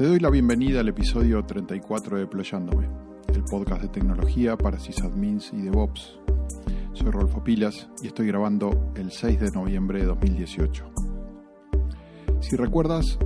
Te doy la bienvenida al episodio 34 de Deployándome, el podcast de tecnología para sysadmins y DevOps. Soy Rolfo Pilas y estoy grabando el 6 de noviembre de 2018. Si recuerdas,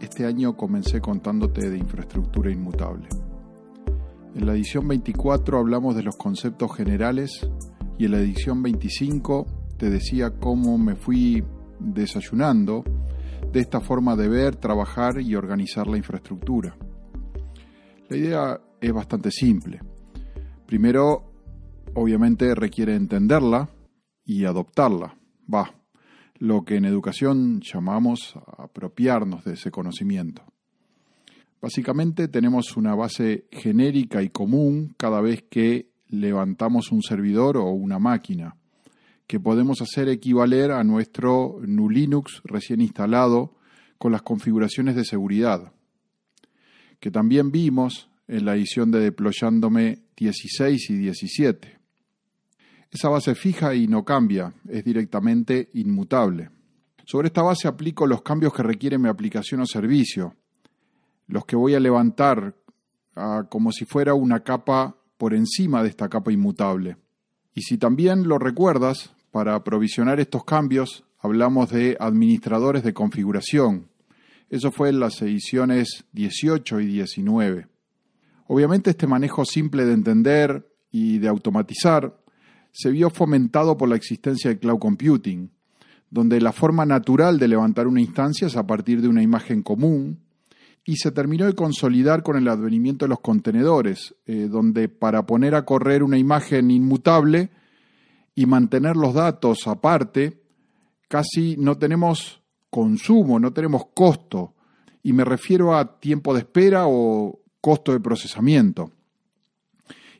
este año comencé contándote de infraestructura inmutable. En la edición 24 hablamos de los conceptos generales y en la edición 25 te decía cómo me fui desayunando de esta forma de ver, trabajar y organizar la infraestructura. La idea es bastante simple. Primero, obviamente requiere entenderla y adoptarla. Va, lo que en educación llamamos apropiarnos de ese conocimiento. Básicamente tenemos una base genérica y común cada vez que levantamos un servidor o una máquina, que podemos hacer equivaler a nuestro GNU Linux recién instalado con las configuraciones de seguridad, que también vimos en la edición de Deployándome 16 y 17. Esa base fija y no cambia, es directamente inmutable. Sobre esta base aplico los cambios que requiere mi aplicación o servicio, los que voy a levantar ah, como si fuera una capa por encima de esta capa inmutable. Y si también lo recuerdas, para provisionar estos cambios hablamos de administradores de configuración. Eso fue en las ediciones 18 y 19. Obviamente este manejo simple de entender y de automatizar se vio fomentado por la existencia de cloud computing, donde la forma natural de levantar una instancia es a partir de una imagen común, y se terminó de consolidar con el advenimiento de los contenedores, eh, donde para poner a correr una imagen inmutable y mantener los datos aparte, casi no tenemos consumo, no tenemos costo, y me refiero a tiempo de espera o costo de procesamiento.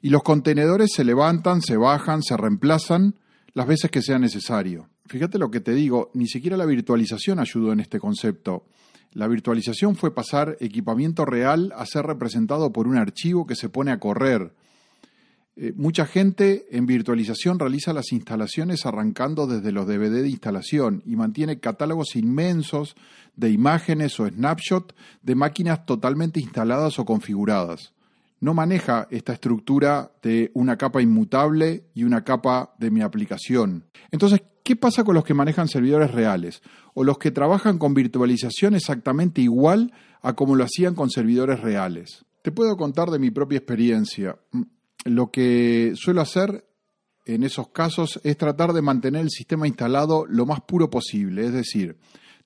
Y los contenedores se levantan, se bajan, se reemplazan las veces que sea necesario. Fíjate lo que te digo, ni siquiera la virtualización ayudó en este concepto. La virtualización fue pasar equipamiento real a ser representado por un archivo que se pone a correr. Eh, mucha gente en virtualización realiza las instalaciones arrancando desde los DVD de instalación y mantiene catálogos inmensos de imágenes o snapshot de máquinas totalmente instaladas o configuradas. No maneja esta estructura de una capa inmutable y una capa de mi aplicación. Entonces, ¿qué pasa con los que manejan servidores reales? O los que trabajan con virtualización exactamente igual a como lo hacían con servidores reales. Te puedo contar de mi propia experiencia lo que suelo hacer en esos casos es tratar de mantener el sistema instalado lo más puro posible, es decir,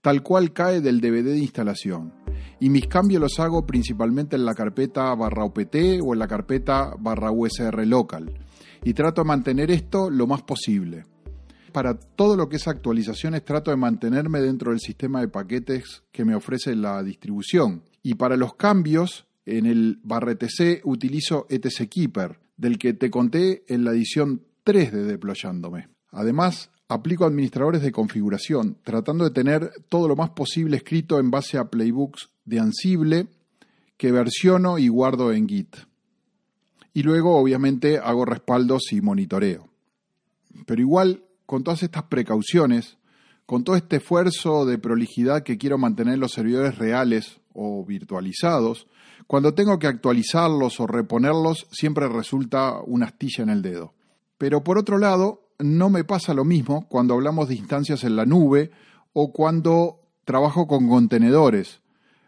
tal cual cae del DVD de instalación. Y mis cambios los hago principalmente en la carpeta barra OPT o en la carpeta barra USR local. Y trato de mantener esto lo más posible. Para todo lo que es actualizaciones trato de mantenerme dentro del sistema de paquetes que me ofrece la distribución. Y para los cambios, en el barra ETC utilizo ETC Keeper, del que te conté en la edición 3 de Deployándome. Además, aplico administradores de configuración, tratando de tener todo lo más posible escrito en base a playbooks de Ansible que versiono y guardo en Git. Y luego, obviamente, hago respaldos y monitoreo. Pero igual, con todas estas precauciones, con todo este esfuerzo de prolijidad que quiero mantener en los servidores reales o virtualizados, cuando tengo que actualizarlos o reponerlos, siempre resulta una astilla en el dedo. Pero por otro lado, no me pasa lo mismo cuando hablamos de instancias en la nube o cuando trabajo con contenedores,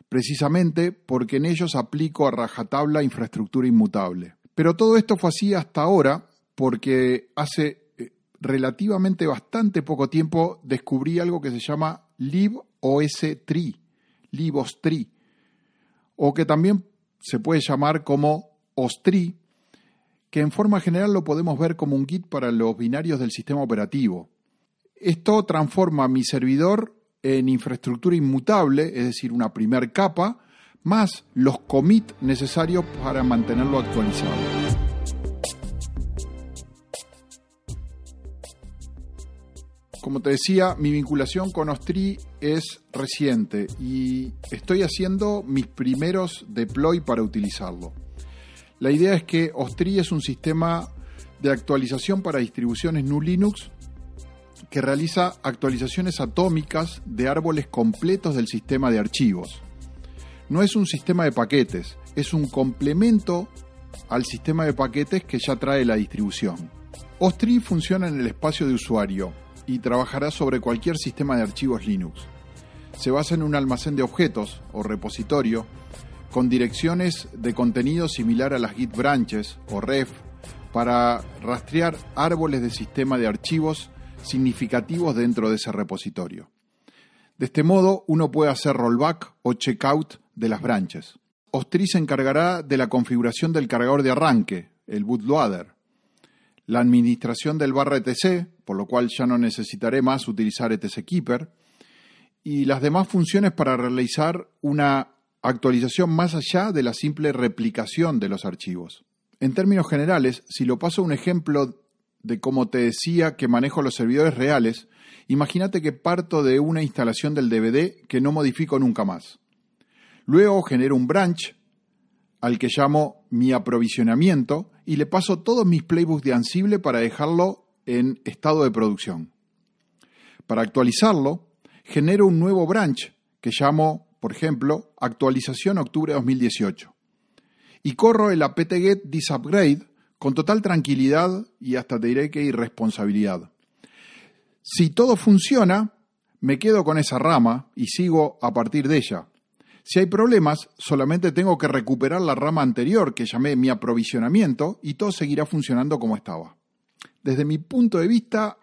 precisamente porque en ellos aplico a rajatabla infraestructura inmutable. Pero todo esto fue así hasta ahora porque hace eh, relativamente bastante poco tiempo descubrí algo que se llama libOS3, libOS3, o que también se puede llamar como OSTRI, que en forma general lo podemos ver como un Git para los binarios del sistema operativo. Esto transforma mi servidor en infraestructura inmutable, es decir, una primer capa, más los commits necesarios para mantenerlo actualizado. Como te decía, mi vinculación con Ostri es reciente y estoy haciendo mis primeros deploy para utilizarlo. La idea es que Ostri es un sistema de actualización para distribuciones GNU Linux que realiza actualizaciones atómicas de árboles completos del sistema de archivos. no es un sistema de paquetes, es un complemento al sistema de paquetes que ya trae la distribución. Ostri funciona en el espacio de usuario y trabajará sobre cualquier sistema de archivos Linux. Se basa en un almacén de objetos o repositorio con direcciones de contenido similar a las Git branches o ref para rastrear árboles de sistema de archivos significativos dentro de ese repositorio. De este modo, uno puede hacer rollback o checkout de las branches. Ostri se encargará de la configuración del cargador de arranque, el bootloader, la administración del barra etc, por lo cual ya no necesitaré más utilizar etc keeper, y las demás funciones para realizar una actualización más allá de la simple replicación de los archivos. En términos generales, si lo paso a un ejemplo de cómo te decía que manejo los servidores reales, imagínate que parto de una instalación del DVD que no modifico nunca más. Luego genero un branch al que llamo mi aprovisionamiento y le paso todos mis playbooks de Ansible para dejarlo en estado de producción. Para actualizarlo, genero un nuevo branch que llamo, por ejemplo, actualización octubre 2018. Y corro el apt-get disupgrade con total tranquilidad y hasta te diré que irresponsabilidad. Si todo funciona, me quedo con esa rama y sigo a partir de ella. Si hay problemas, solamente tengo que recuperar la rama anterior que llamé mi aprovisionamiento y todo seguirá funcionando como estaba. Desde mi punto de vista,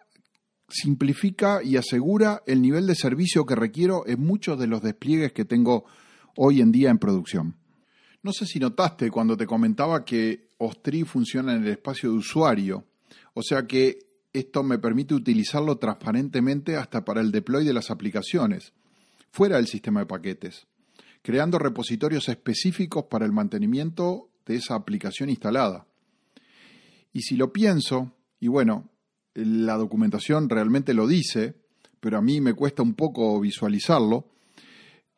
simplifica y asegura el nivel de servicio que requiero en muchos de los despliegues que tengo hoy en día en producción. No sé si notaste cuando te comentaba que Ostri funciona en el espacio de usuario, o sea que esto me permite utilizarlo transparentemente hasta para el deploy de las aplicaciones, fuera del sistema de paquetes, creando repositorios específicos para el mantenimiento de esa aplicación instalada. Y si lo pienso, y bueno, la documentación realmente lo dice, pero a mí me cuesta un poco visualizarlo,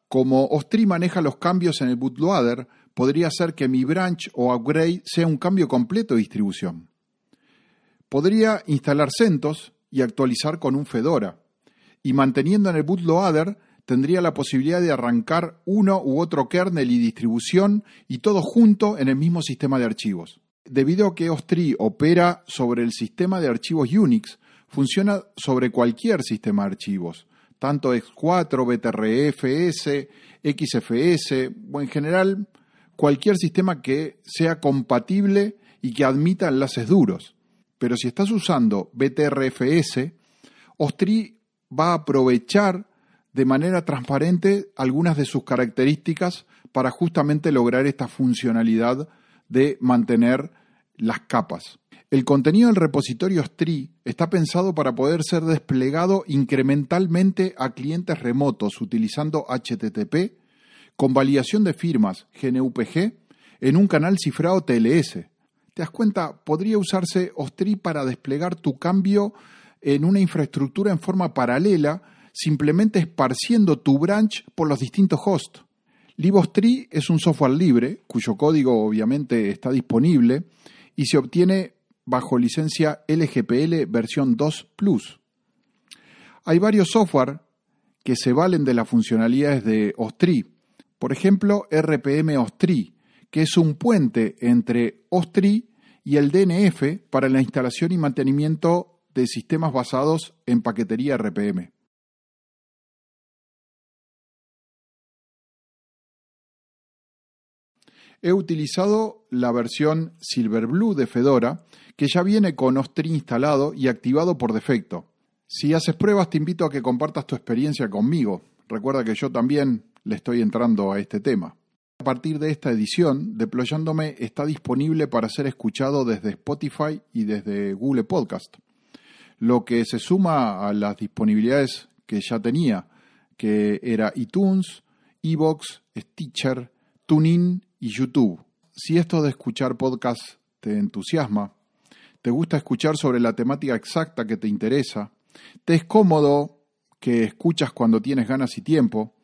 como Ostri maneja los cambios en el bootloader, podría ser que mi branch o upgrade sea un cambio completo de distribución. Podría instalar CentOS y actualizar con un Fedora, y manteniendo en el bootloader tendría la posibilidad de arrancar uno u otro kernel y distribución y todo junto en el mismo sistema de archivos. Debido a que Ostri opera sobre el sistema de archivos Unix, funciona sobre cualquier sistema de archivos, tanto X4, BTRFS, XFS, o en general cualquier sistema que sea compatible y que admita enlaces duros. Pero si estás usando BTRFS, Ostri va a aprovechar de manera transparente algunas de sus características para justamente lograr esta funcionalidad de mantener las capas. El contenido del repositorio Ostri está pensado para poder ser desplegado incrementalmente a clientes remotos utilizando HTTP con validación de firmas GNUPG en un canal cifrado TLS. ¿Te das cuenta? Podría usarse Ostri para desplegar tu cambio en una infraestructura en forma paralela, simplemente esparciendo tu branch por los distintos hosts. LibOstri es un software libre, cuyo código obviamente está disponible y se obtiene bajo licencia LGPL versión 2 Plus. Hay varios software que se valen de las funcionalidades de Ostri, por ejemplo, RPM Ostri, que es un puente entre Ostri y el DNF para la instalación y mantenimiento de sistemas basados en paquetería RPM. He utilizado la versión Silverblue de Fedora, que ya viene con Ostri instalado y activado por defecto. Si haces pruebas, te invito a que compartas tu experiencia conmigo. Recuerda que yo también le estoy entrando a este tema. A partir de esta edición, Deployándome está disponible para ser escuchado desde Spotify y desde Google Podcast, lo que se suma a las disponibilidades que ya tenía, que era iTunes, Evox, Stitcher, TuneIn y YouTube. Si esto de escuchar podcast te entusiasma, te gusta escuchar sobre la temática exacta que te interesa, te es cómodo que escuchas cuando tienes ganas y tiempo,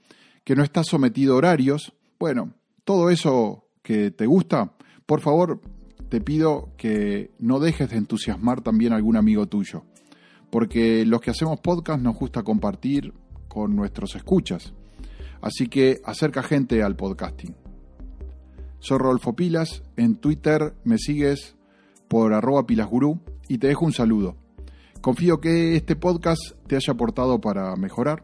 que no estás sometido a horarios. Bueno, todo eso que te gusta, por favor, te pido que no dejes de entusiasmar también a algún amigo tuyo. Porque los que hacemos podcast nos gusta compartir con nuestros escuchas. Así que acerca gente al podcasting. Soy Rodolfo Pilas, en Twitter me sigues por arroba pilasgurú y te dejo un saludo. Confío que este podcast te haya aportado para mejorar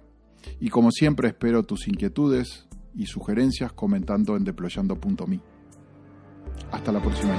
y como siempre espero tus inquietudes y sugerencias comentando en deployando.me. Hasta la próxima.